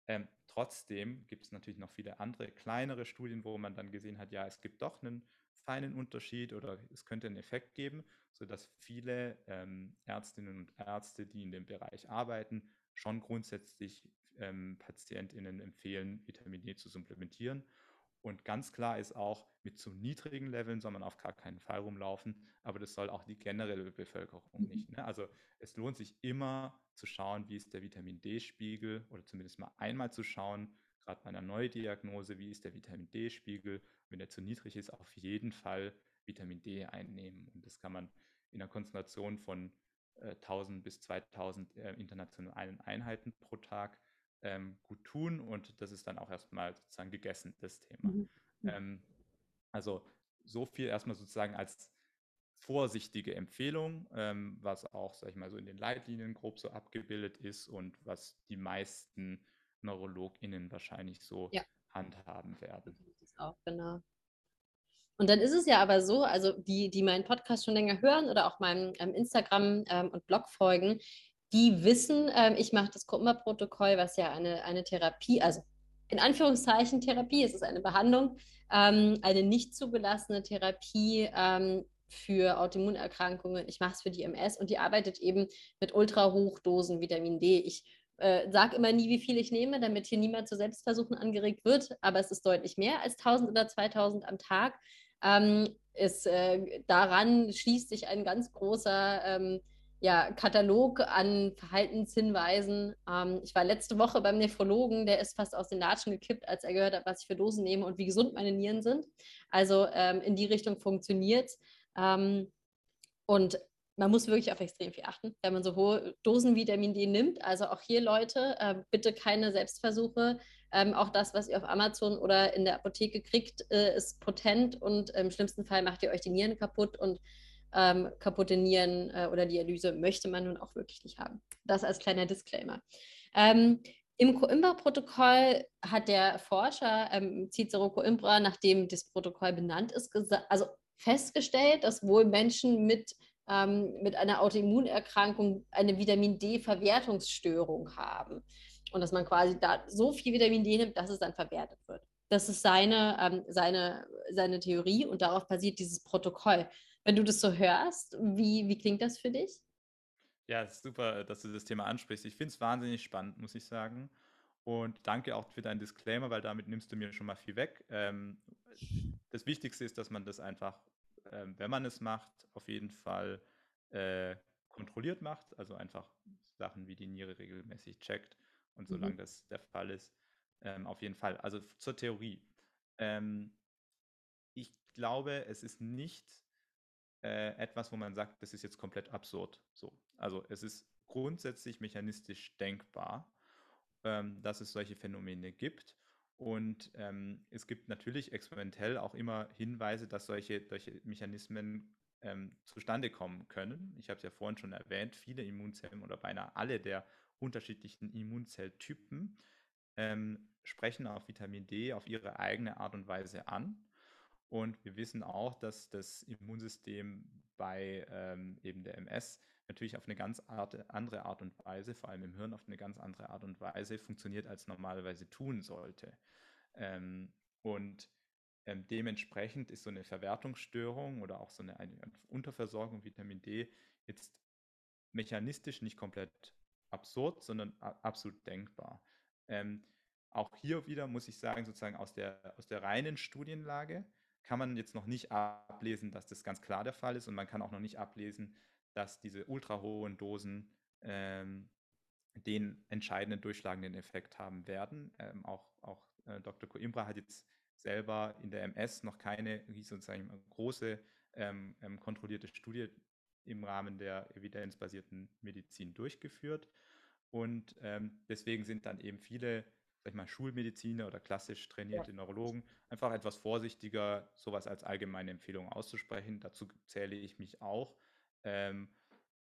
Ähm, trotzdem gibt es natürlich noch viele andere kleinere Studien, wo man dann gesehen hat, ja, es gibt doch einen feinen Unterschied oder es könnte einen Effekt geben, sodass viele ähm, Ärztinnen und Ärzte, die in dem Bereich arbeiten, schon grundsätzlich ähm, PatientInnen empfehlen, Vitamin D zu supplementieren. Und ganz klar ist auch, mit zu niedrigen Leveln soll man auf gar keinen Fall rumlaufen, aber das soll auch die generelle Bevölkerung mhm. nicht. Ne? Also es lohnt sich immer zu schauen, wie ist der Vitamin D-Spiegel oder zumindest mal einmal zu schauen, gerade bei einer Neudiagnose, wie ist der Vitamin D-Spiegel. Wenn der zu niedrig ist, auf jeden Fall Vitamin D einnehmen. Und das kann man in einer Konzentration von äh, 1000 bis 2000 äh, internationalen Einheiten pro Tag ähm, gut tun. Und das ist dann auch erstmal sozusagen gegessen, das Thema. Mhm. Ähm, also so viel erstmal sozusagen als vorsichtige Empfehlung, ähm, was auch, sag ich mal, so in den Leitlinien grob so abgebildet ist und was die meisten NeurologInnen wahrscheinlich so ja. handhaben werden. Das auch, genau. Und dann ist es ja aber so, also die, die meinen Podcast schon länger hören oder auch meinem ähm, Instagram ähm, und Blog folgen, die wissen, ähm, ich mache das Kummer-Protokoll, was ja eine, eine Therapie, also in Anführungszeichen Therapie, es ist eine Behandlung, ähm, eine nicht zugelassene Therapie ähm, für Autoimmunerkrankungen. Ich mache es für die MS und die arbeitet eben mit ultrahochdosen Vitamin D. Ich äh, sage immer nie, wie viel ich nehme, damit hier niemand zu Selbstversuchen angeregt wird, aber es ist deutlich mehr als 1000 oder 2000 am Tag. Ähm, ist, äh, daran schließt sich ein ganz großer ähm, ja, Katalog an Verhaltenshinweisen. Ähm, ich war letzte Woche beim Nephrologen, der ist fast aus den Latschen gekippt, als er gehört hat, was ich für Dosen nehme und wie gesund meine Nieren sind. Also ähm, in die Richtung funktioniert. Ähm, und man muss wirklich auf extrem viel achten, wenn man so hohe Dosen Vitamin D nimmt. Also auch hier, Leute, äh, bitte keine Selbstversuche. Ähm, auch das, was ihr auf Amazon oder in der Apotheke kriegt, äh, ist potent und im schlimmsten Fall macht ihr euch die Nieren kaputt und ähm, kaputte Nieren äh, oder Dialyse möchte man nun auch wirklich nicht haben. Das als kleiner Disclaimer. Ähm, Im Coimbra-Protokoll hat der Forscher ähm, Cicero Coimbra, nachdem das Protokoll benannt ist, also festgestellt, dass wohl Menschen mit, ähm, mit einer Autoimmunerkrankung eine Vitamin D-Verwertungsstörung haben. Und dass man quasi da so viel Vitamin D nimmt, dass es dann verwertet wird. Das ist seine, ähm, seine, seine Theorie und darauf basiert dieses Protokoll. Wenn du das so hörst, wie, wie klingt das für dich? Ja, super, dass du das Thema ansprichst. Ich finde es wahnsinnig spannend, muss ich sagen. Und danke auch für deinen Disclaimer, weil damit nimmst du mir schon mal viel weg. Ähm, das Wichtigste ist, dass man das einfach, ähm, wenn man es macht, auf jeden Fall äh, kontrolliert macht. Also einfach Sachen wie die Niere regelmäßig checkt. Und mhm. solange mhm. das der Fall ist, ähm, auf jeden Fall. Also zur Theorie. Ähm, ich glaube, es ist nicht äh, etwas, wo man sagt, das ist jetzt komplett absurd. So. Also es ist grundsätzlich mechanistisch denkbar, ähm, dass es solche Phänomene gibt. Und ähm, es gibt natürlich experimentell auch immer Hinweise, dass solche, solche Mechanismen ähm, zustande kommen können. Ich habe es ja vorhin schon erwähnt, viele Immunzellen oder beinahe alle der unterschiedlichen Immunzelltypen ähm, sprechen auf Vitamin D auf ihre eigene Art und Weise an. Und wir wissen auch, dass das Immunsystem bei ähm, eben der MS natürlich auf eine ganz Art, andere Art und Weise, vor allem im Hirn auf eine ganz andere Art und Weise funktioniert, als normalerweise tun sollte. Ähm, und ähm, dementsprechend ist so eine Verwertungsstörung oder auch so eine, eine Unterversorgung Vitamin D jetzt mechanistisch nicht komplett absurd, sondern absolut denkbar. Ähm, auch hier wieder muss ich sagen, sozusagen aus der, aus der reinen Studienlage kann man jetzt noch nicht ablesen, dass das ganz klar der Fall ist und man kann auch noch nicht ablesen, dass diese ultra hohen Dosen ähm, den entscheidenden durchschlagenden Effekt haben werden. Ähm, auch auch äh, Dr. Coimbra hat jetzt selber in der MS noch keine sozusagen große ähm, ähm, kontrollierte Studie im Rahmen der evidenzbasierten Medizin durchgeführt. Und ähm, deswegen sind dann eben viele sag ich mal, Schulmediziner oder klassisch trainierte ja. Neurologen einfach etwas vorsichtiger, sowas als allgemeine Empfehlung auszusprechen. Dazu zähle ich mich auch. Ähm,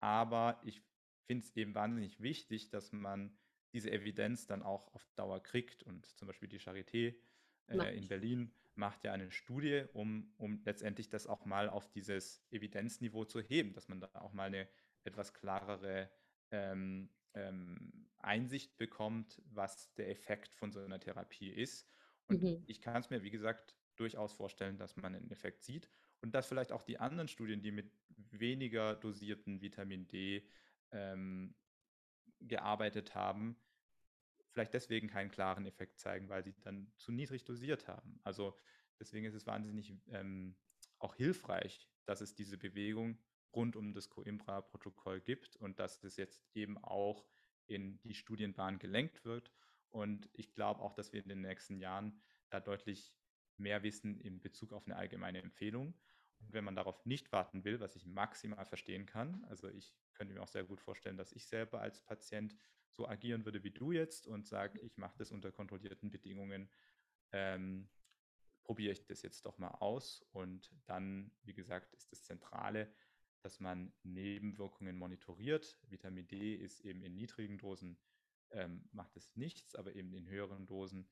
aber ich finde es eben wahnsinnig wichtig, dass man diese Evidenz dann auch auf Dauer kriegt. Und zum Beispiel die Charité äh, in Berlin macht ja eine Studie, um, um letztendlich das auch mal auf dieses Evidenzniveau zu heben, dass man da auch mal eine etwas klarere ähm, ähm, Einsicht bekommt, was der Effekt von so einer Therapie ist. Und mhm. ich kann es mir, wie gesagt, durchaus vorstellen, dass man einen Effekt sieht und dass vielleicht auch die anderen Studien, die mit weniger dosierten Vitamin D ähm, gearbeitet haben, vielleicht deswegen keinen klaren Effekt zeigen, weil sie dann zu niedrig dosiert haben. Also deswegen ist es wahnsinnig ähm, auch hilfreich, dass es diese Bewegung rund um das Coimbra-Protokoll gibt und dass es jetzt eben auch in die Studienbahn gelenkt wird Und ich glaube auch, dass wir in den nächsten Jahren da deutlich mehr wissen in Bezug auf eine allgemeine Empfehlung. Und wenn man darauf nicht warten will, was ich maximal verstehen kann, also ich könnte mir auch sehr gut vorstellen, dass ich selber als Patient so agieren würde wie du jetzt und sage, ich mache das unter kontrollierten Bedingungen, ähm, probiere ich das jetzt doch mal aus. Und dann, wie gesagt, ist das Zentrale, dass man Nebenwirkungen monitoriert. Vitamin D ist eben in niedrigen Dosen, ähm, macht es nichts, aber eben in höheren Dosen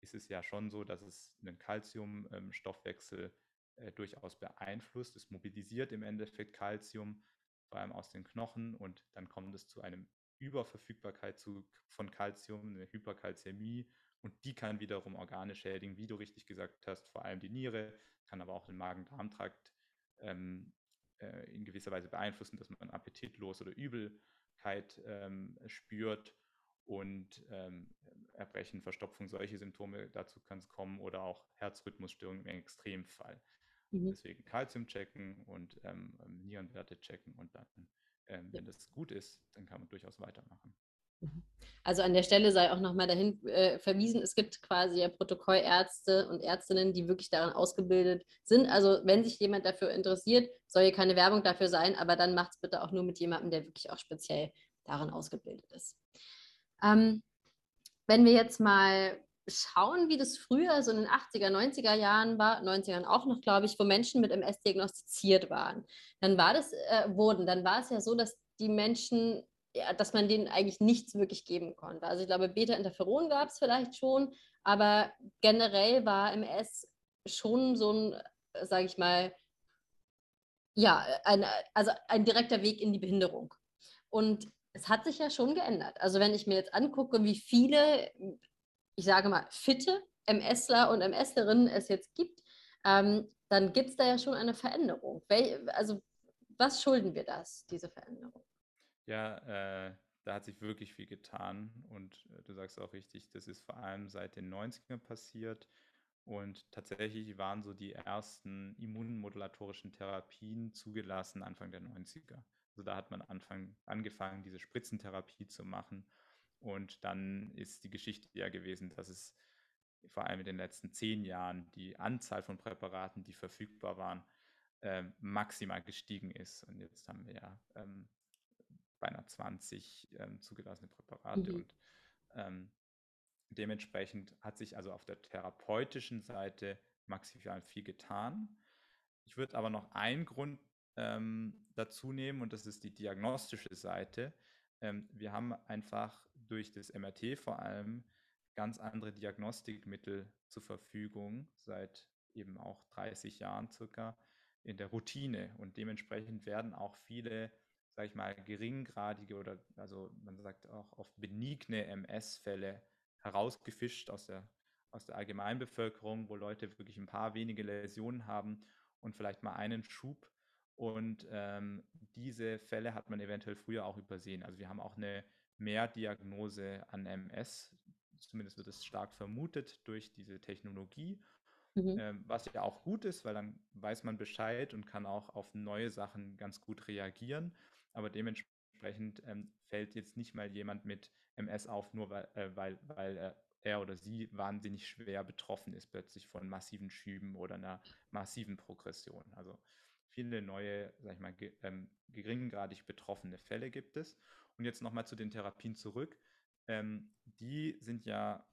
ist es ja schon so, dass es einen Calciumstoffwechsel äh, durchaus beeinflusst. Es mobilisiert im Endeffekt Calcium, vor allem aus den Knochen, und dann kommt es zu einem Überverfügbarkeit zu, von Calcium, eine Hyperkalzämie, und die kann wiederum Organe schädigen, wie du richtig gesagt hast, vor allem die Niere, kann aber auch den Magen-Darm-Trakt ähm, äh, in gewisser Weise beeinflussen, dass man appetitlos oder Übelkeit ähm, spürt und ähm, Erbrechen, Verstopfung, solche Symptome, dazu kann es kommen oder auch Herzrhythmusstörungen im Extremfall. Mhm. Deswegen Kalzium checken und ähm, Nierenwerte checken und dann, ähm, wenn das gut ist, dann kann man durchaus weitermachen. Mhm. Also an der Stelle sei auch nochmal dahin äh, verwiesen, es gibt quasi ja Protokollärzte und Ärztinnen, die wirklich daran ausgebildet sind. Also wenn sich jemand dafür interessiert, soll hier keine Werbung dafür sein, aber dann macht es bitte auch nur mit jemandem, der wirklich auch speziell daran ausgebildet ist. Ähm, wenn wir jetzt mal schauen, wie das früher so in den 80er, 90er Jahren war, 90ern auch noch, glaube ich, wo Menschen mit MS diagnostiziert waren, dann war das, äh, wurden, dann war es ja so, dass die Menschen, ja, dass man denen eigentlich nichts wirklich geben konnte. Also ich glaube, Beta-Interferon gab es vielleicht schon, aber generell war MS schon so ein, sage ich mal, ja, ein, also ein direkter Weg in die Behinderung. Und es hat sich ja schon geändert. Also wenn ich mir jetzt angucke, wie viele, ich sage mal, fitte MSler und MSlerinnen es jetzt gibt, ähm, dann gibt es da ja schon eine Veränderung. Wel also was schulden wir das, diese Veränderung? Ja, äh, da hat sich wirklich viel getan und äh, du sagst auch richtig, das ist vor allem seit den 90ern passiert und tatsächlich waren so die ersten immunmodulatorischen Therapien zugelassen Anfang der 90er. Also da hat man Anfang, angefangen, diese Spritzentherapie zu machen. Und dann ist die Geschichte ja gewesen, dass es vor allem in den letzten zehn Jahren die Anzahl von Präparaten, die verfügbar waren, äh, maximal gestiegen ist. Und jetzt haben wir ja ähm, beinahe 20 ähm, zugelassene Präparate. Mhm. Und ähm, dementsprechend hat sich also auf der therapeutischen Seite maximal viel getan. Ich würde aber noch einen Grund ähm, dazu nehmen und das ist die diagnostische Seite. Ähm, wir haben einfach durch das MRT vor allem ganz andere Diagnostikmittel zur Verfügung seit eben auch 30 Jahren circa in der Routine und dementsprechend werden auch viele, sage ich mal, geringgradige oder also man sagt auch oft benigne MS-Fälle herausgefischt aus der aus der Allgemeinbevölkerung, wo Leute wirklich ein paar wenige Läsionen haben und vielleicht mal einen Schub und ähm, diese Fälle hat man eventuell früher auch übersehen. Also wir haben auch eine Mehrdiagnose an MS. Zumindest wird es stark vermutet durch diese Technologie. Mhm. Ähm, was ja auch gut ist, weil dann weiß man Bescheid und kann auch auf neue Sachen ganz gut reagieren. Aber dementsprechend ähm, fällt jetzt nicht mal jemand mit MS auf, nur weil, äh, weil, weil äh, er oder sie wahnsinnig schwer betroffen ist plötzlich von massiven Schüben oder einer massiven Progression. Also viele neue, sag ich mal, ge ähm, geringgradig betroffene Fälle gibt es. Und jetzt nochmal zu den Therapien zurück. Ähm, die sind ja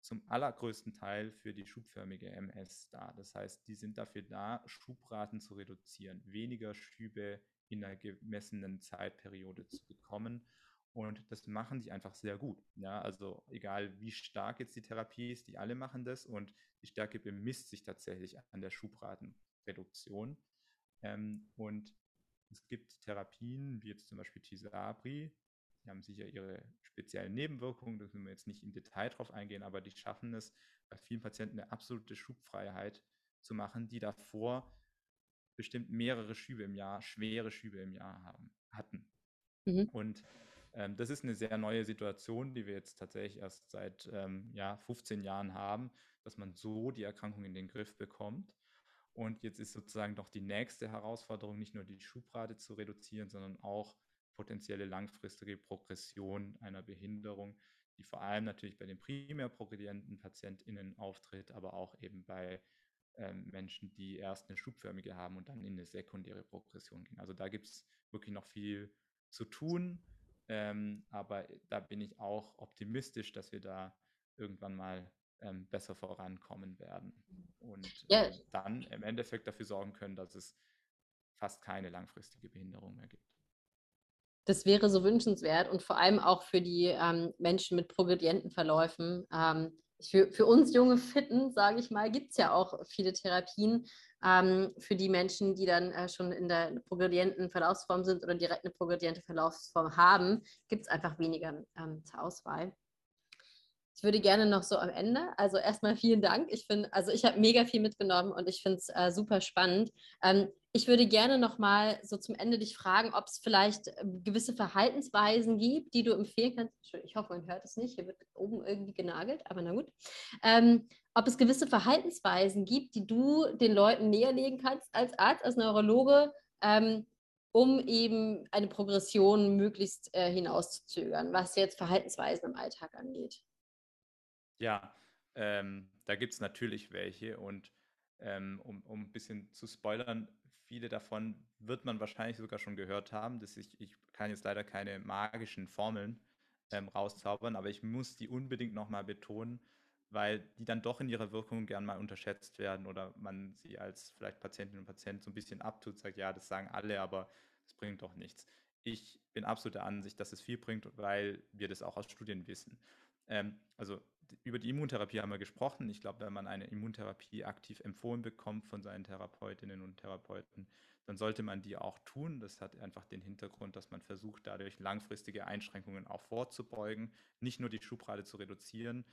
zum allergrößten Teil für die schubförmige MS da. Das heißt, die sind dafür da, Schubraten zu reduzieren, weniger Schübe in einer gemessenen Zeitperiode zu bekommen. Und das machen die einfach sehr gut. Ja, also egal wie stark jetzt die Therapie ist, die alle machen das und die Stärke bemisst sich tatsächlich an der Schubratenreduktion. Ähm, und es gibt Therapien, wie jetzt zum Beispiel Tisabri, die haben sicher ihre speziellen Nebenwirkungen, da müssen wir jetzt nicht im Detail drauf eingehen, aber die schaffen es, bei vielen Patienten eine absolute Schubfreiheit zu machen, die davor bestimmt mehrere Schübe im Jahr, schwere Schübe im Jahr haben, hatten. Mhm. Und ähm, das ist eine sehr neue Situation, die wir jetzt tatsächlich erst seit ähm, ja, 15 Jahren haben, dass man so die Erkrankung in den Griff bekommt. Und jetzt ist sozusagen doch die nächste Herausforderung, nicht nur die Schubrate zu reduzieren, sondern auch potenzielle langfristige Progression einer Behinderung, die vor allem natürlich bei den primär progredienten PatientInnen auftritt, aber auch eben bei ähm, Menschen, die erst eine schubförmige haben und dann in eine sekundäre Progression gehen. Also da gibt es wirklich noch viel zu tun, ähm, aber da bin ich auch optimistisch, dass wir da irgendwann mal ähm, besser vorankommen werden und ja. äh, dann im Endeffekt dafür sorgen können, dass es fast keine langfristige Behinderung mehr gibt. Das wäre so wünschenswert und vor allem auch für die ähm, Menschen mit progredienten Verläufen. Ähm, für, für uns junge Fitten, sage ich mal, gibt es ja auch viele Therapien ähm, für die Menschen, die dann äh, schon in der progredienten Verlaufsform sind oder direkt eine progrediente Verlaufsform haben, gibt es einfach weniger ähm, zur Auswahl. Ich würde gerne noch so am Ende, also erstmal vielen Dank. Ich finde, also ich habe mega viel mitgenommen und ich finde es äh, super spannend. Ähm, ich würde gerne noch mal so zum Ende dich fragen, ob es vielleicht äh, gewisse Verhaltensweisen gibt, die du empfehlen kannst. Ich hoffe, man hört es nicht. Hier wird oben irgendwie genagelt, aber na gut. Ähm, ob es gewisse Verhaltensweisen gibt, die du den Leuten näherlegen kannst als Arzt, als Neurologe, ähm, um eben eine Progression möglichst äh, hinauszuzögern, was jetzt Verhaltensweisen im Alltag angeht. Ja, ähm, da gibt es natürlich welche und ähm, um, um ein bisschen zu spoilern, viele davon wird man wahrscheinlich sogar schon gehört haben. Dass ich, ich kann jetzt leider keine magischen Formeln ähm, rauszaubern, aber ich muss die unbedingt nochmal betonen, weil die dann doch in ihrer Wirkung gern mal unterschätzt werden oder man sie als vielleicht Patientin und Patient so ein bisschen abtut, sagt, ja, das sagen alle, aber es bringt doch nichts. Ich bin absolut der Ansicht, dass es viel bringt, weil wir das auch aus Studien wissen. Ähm, also über die Immuntherapie haben wir gesprochen. Ich glaube, wenn man eine Immuntherapie aktiv empfohlen bekommt von seinen Therapeutinnen und Therapeuten, dann sollte man die auch tun. Das hat einfach den Hintergrund, dass man versucht, dadurch langfristige Einschränkungen auch vorzubeugen, nicht nur die Schubrate zu reduzieren.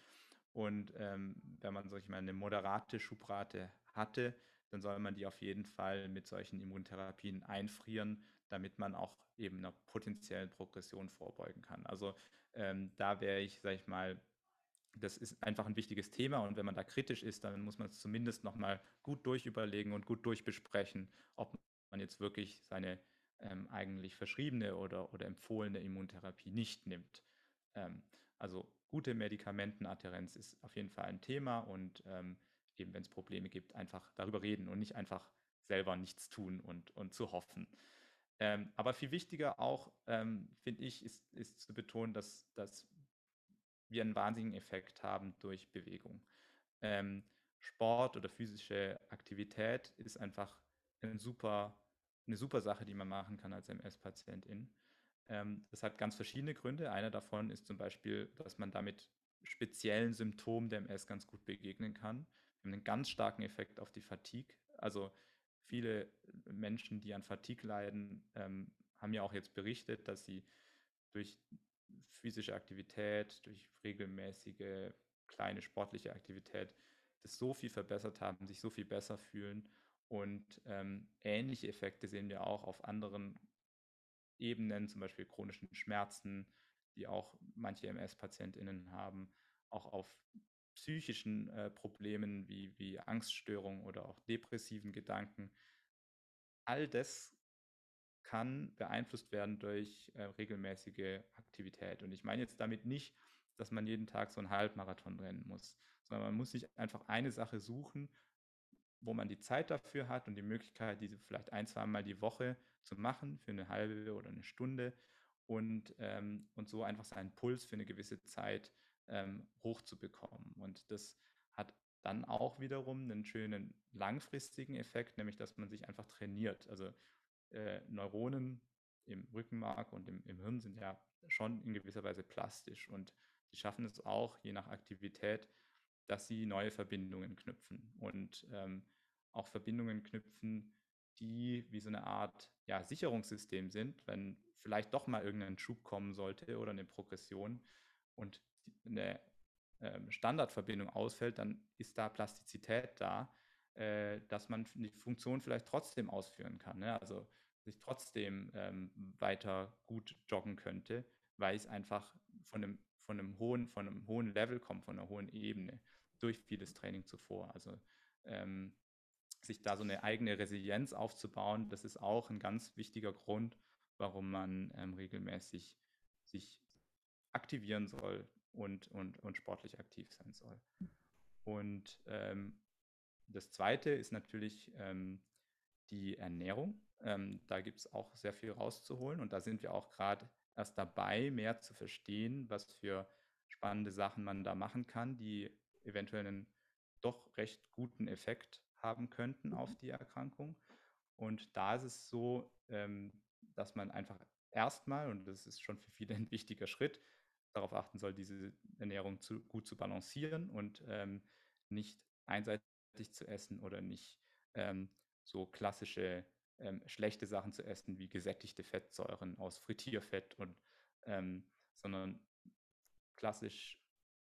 Und ähm, wenn man, sag ich mal, eine moderate Schubrate hatte, dann soll man die auf jeden Fall mit solchen Immuntherapien einfrieren, damit man auch eben einer potenziellen Progression vorbeugen kann. Also ähm, da wäre ich, sag ich mal, das ist einfach ein wichtiges Thema und wenn man da kritisch ist, dann muss man es zumindest nochmal gut durchüberlegen und gut durchbesprechen, ob man jetzt wirklich seine ähm, eigentlich verschriebene oder, oder empfohlene Immuntherapie nicht nimmt. Ähm, also gute Medikamentenadherenz ist auf jeden Fall ein Thema und ähm, eben wenn es Probleme gibt, einfach darüber reden und nicht einfach selber nichts tun und, und zu hoffen. Ähm, aber viel wichtiger auch, ähm, finde ich, ist, ist zu betonen, dass, dass wir einen wahnsinnigen Effekt haben durch Bewegung. Ähm, Sport oder physische Aktivität ist einfach ein super, eine super Sache, die man machen kann als MS-Patientin. Ähm, das hat ganz verschiedene Gründe. Einer davon ist zum Beispiel, dass man damit speziellen Symptomen der MS ganz gut begegnen kann. Wir haben einen ganz starken Effekt auf die Fatigue. Also viele Menschen, die an Fatigue leiden, ähm, haben ja auch jetzt berichtet, dass sie durch physische Aktivität, durch regelmäßige kleine sportliche Aktivität das so viel verbessert haben, sich so viel besser fühlen. Und ähm, ähnliche Effekte sehen wir auch auf anderen Ebenen, zum Beispiel chronischen Schmerzen, die auch manche MS-PatientInnen haben, auch auf psychischen äh, Problemen wie, wie Angststörungen oder auch depressiven Gedanken. All das kann beeinflusst werden durch äh, regelmäßige Aktivität. Und ich meine jetzt damit nicht, dass man jeden Tag so einen Halbmarathon rennen muss, sondern man muss sich einfach eine Sache suchen, wo man die Zeit dafür hat und die Möglichkeit, diese vielleicht ein, zwei Mal die Woche zu machen für eine halbe oder eine Stunde und, ähm, und so einfach seinen Puls für eine gewisse Zeit ähm, hochzubekommen. Und das hat dann auch wiederum einen schönen langfristigen Effekt, nämlich dass man sich einfach trainiert. Also äh, Neuronen im Rückenmark und im, im Hirn sind ja schon in gewisser Weise plastisch und sie schaffen es auch, je nach Aktivität, dass sie neue Verbindungen knüpfen und ähm, auch Verbindungen knüpfen, die wie so eine Art ja, Sicherungssystem sind, wenn vielleicht doch mal irgendein Schub kommen sollte oder eine Progression und eine äh, Standardverbindung ausfällt, dann ist da Plastizität da, äh, dass man die Funktion vielleicht trotzdem ausführen kann. Ne? Also sich trotzdem ähm, weiter gut joggen könnte, weil es einfach von einem, von einem hohen, von einem hohen Level kommt, von einer hohen Ebene, durch vieles Training zuvor. Also ähm, sich da so eine eigene Resilienz aufzubauen, das ist auch ein ganz wichtiger Grund, warum man ähm, regelmäßig sich aktivieren soll und, und, und sportlich aktiv sein soll. Und ähm, das Zweite ist natürlich ähm, die Ernährung. Ähm, da gibt es auch sehr viel rauszuholen und da sind wir auch gerade erst dabei, mehr zu verstehen, was für spannende Sachen man da machen kann, die eventuell einen doch recht guten Effekt haben könnten auf mhm. die Erkrankung. Und da ist es so, ähm, dass man einfach erstmal, und das ist schon für viele ein wichtiger Schritt, darauf achten soll, diese Ernährung zu, gut zu balancieren und ähm, nicht einseitig zu essen oder nicht ähm, so klassische ähm, schlechte Sachen zu essen wie gesättigte Fettsäuren aus Frittierfett und ähm, sondern klassisch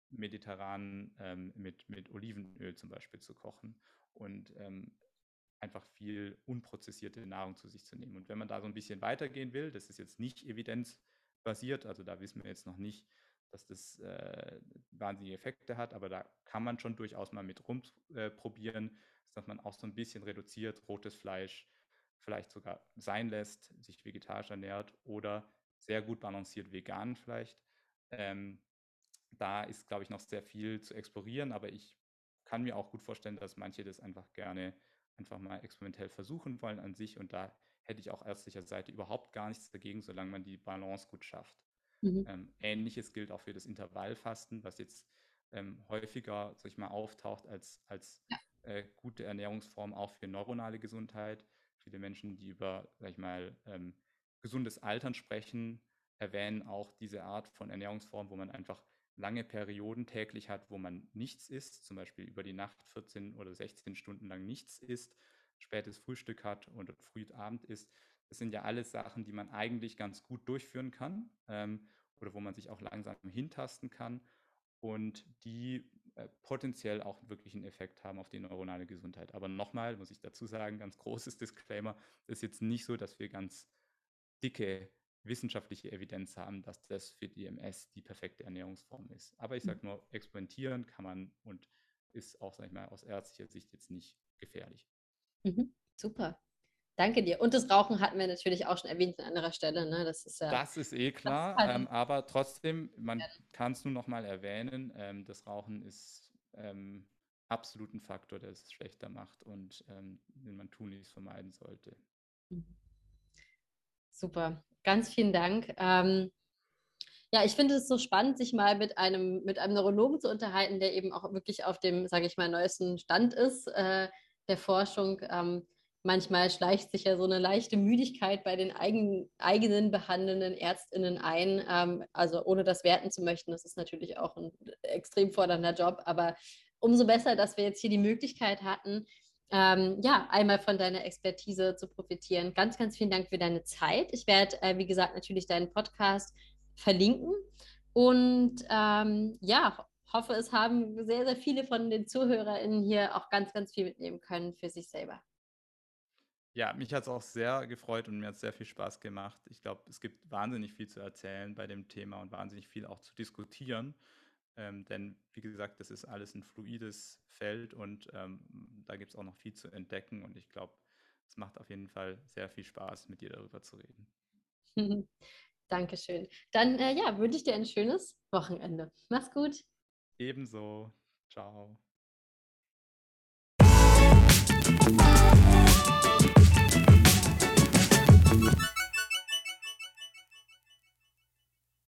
mediterran ähm, mit, mit Olivenöl zum Beispiel zu kochen und ähm, einfach viel unprozessierte Nahrung zu sich zu nehmen. Und wenn man da so ein bisschen weitergehen will, das ist jetzt nicht evidenzbasiert, also da wissen wir jetzt noch nicht, dass das äh, wahnsinnige Effekte hat, aber da kann man schon durchaus mal mit rumprobieren, äh, dass man auch so ein bisschen reduziert, rotes Fleisch vielleicht sogar sein lässt, sich vegetarisch ernährt oder sehr gut balanciert vegan vielleicht. Ähm, da ist, glaube ich, noch sehr viel zu explorieren, aber ich kann mir auch gut vorstellen, dass manche das einfach gerne einfach mal experimentell versuchen wollen an sich und da hätte ich auch ärztlicher Seite überhaupt gar nichts dagegen, solange man die Balance gut schafft. Mhm. Ähm, Ähnliches gilt auch für das Intervallfasten, was jetzt ähm, häufiger, sag ich mal, auftaucht als, als ja. äh, gute Ernährungsform auch für neuronale Gesundheit. Viele Menschen, die über, sag ich mal, ähm, gesundes Altern sprechen, erwähnen auch diese Art von Ernährungsform, wo man einfach lange Perioden täglich hat, wo man nichts isst, zum Beispiel über die Nacht 14 oder 16 Stunden lang nichts isst, spätes Frühstück hat und früh Abend isst. Das sind ja alles Sachen, die man eigentlich ganz gut durchführen kann ähm, oder wo man sich auch langsam hintasten kann und die äh, potenziell auch wirklich einen Effekt haben auf die neuronale Gesundheit. Aber nochmal muss ich dazu sagen, ganz großes Disclaimer, es ist jetzt nicht so, dass wir ganz dicke wissenschaftliche Evidenz haben, dass das für die MS die perfekte Ernährungsform ist. Aber ich sage mhm. nur, experimentieren kann man und ist auch, sag ich mal, aus ärztlicher Sicht jetzt nicht gefährlich. Mhm, super. Danke dir. Und das Rauchen hatten wir natürlich auch schon erwähnt an anderer Stelle. Ne? Das, ist, ja, das ist eh klar, ist ähm, aber trotzdem, man kann es nur noch mal erwähnen, ähm, das Rauchen ist ähm, absolut ein Faktor, der es schlechter macht und ähm, den man tunlichst vermeiden sollte. Mhm. Super, ganz vielen Dank. Ähm, ja, ich finde es so spannend, sich mal mit einem, mit einem Neurologen zu unterhalten, der eben auch wirklich auf dem, sage ich mal, neuesten Stand ist äh, der Forschung. Ähm, manchmal schleicht sich ja so eine leichte Müdigkeit bei den eigen, eigenen behandelnden ÄrztInnen ein. Ähm, also ohne das werten zu möchten, das ist natürlich auch ein extrem fordernder Job, aber umso besser, dass wir jetzt hier die Möglichkeit hatten, ähm, ja, einmal von deiner Expertise zu profitieren. Ganz, ganz vielen Dank für deine Zeit. Ich werde, äh, wie gesagt, natürlich deinen Podcast verlinken und ähm, ja, hoffe, es haben sehr, sehr viele von den ZuhörerInnen hier auch ganz, ganz viel mitnehmen können für sich selber. Ja, mich hat es auch sehr gefreut und mir hat es sehr viel Spaß gemacht. Ich glaube, es gibt wahnsinnig viel zu erzählen bei dem Thema und wahnsinnig viel auch zu diskutieren. Ähm, denn wie gesagt, das ist alles ein fluides Feld und ähm, da gibt es auch noch viel zu entdecken und ich glaube, es macht auf jeden Fall sehr viel Spaß, mit dir darüber zu reden. Dankeschön. Dann äh, ja, wünsche ich dir ein schönes Wochenende. Mach's gut. Ebenso. Ciao.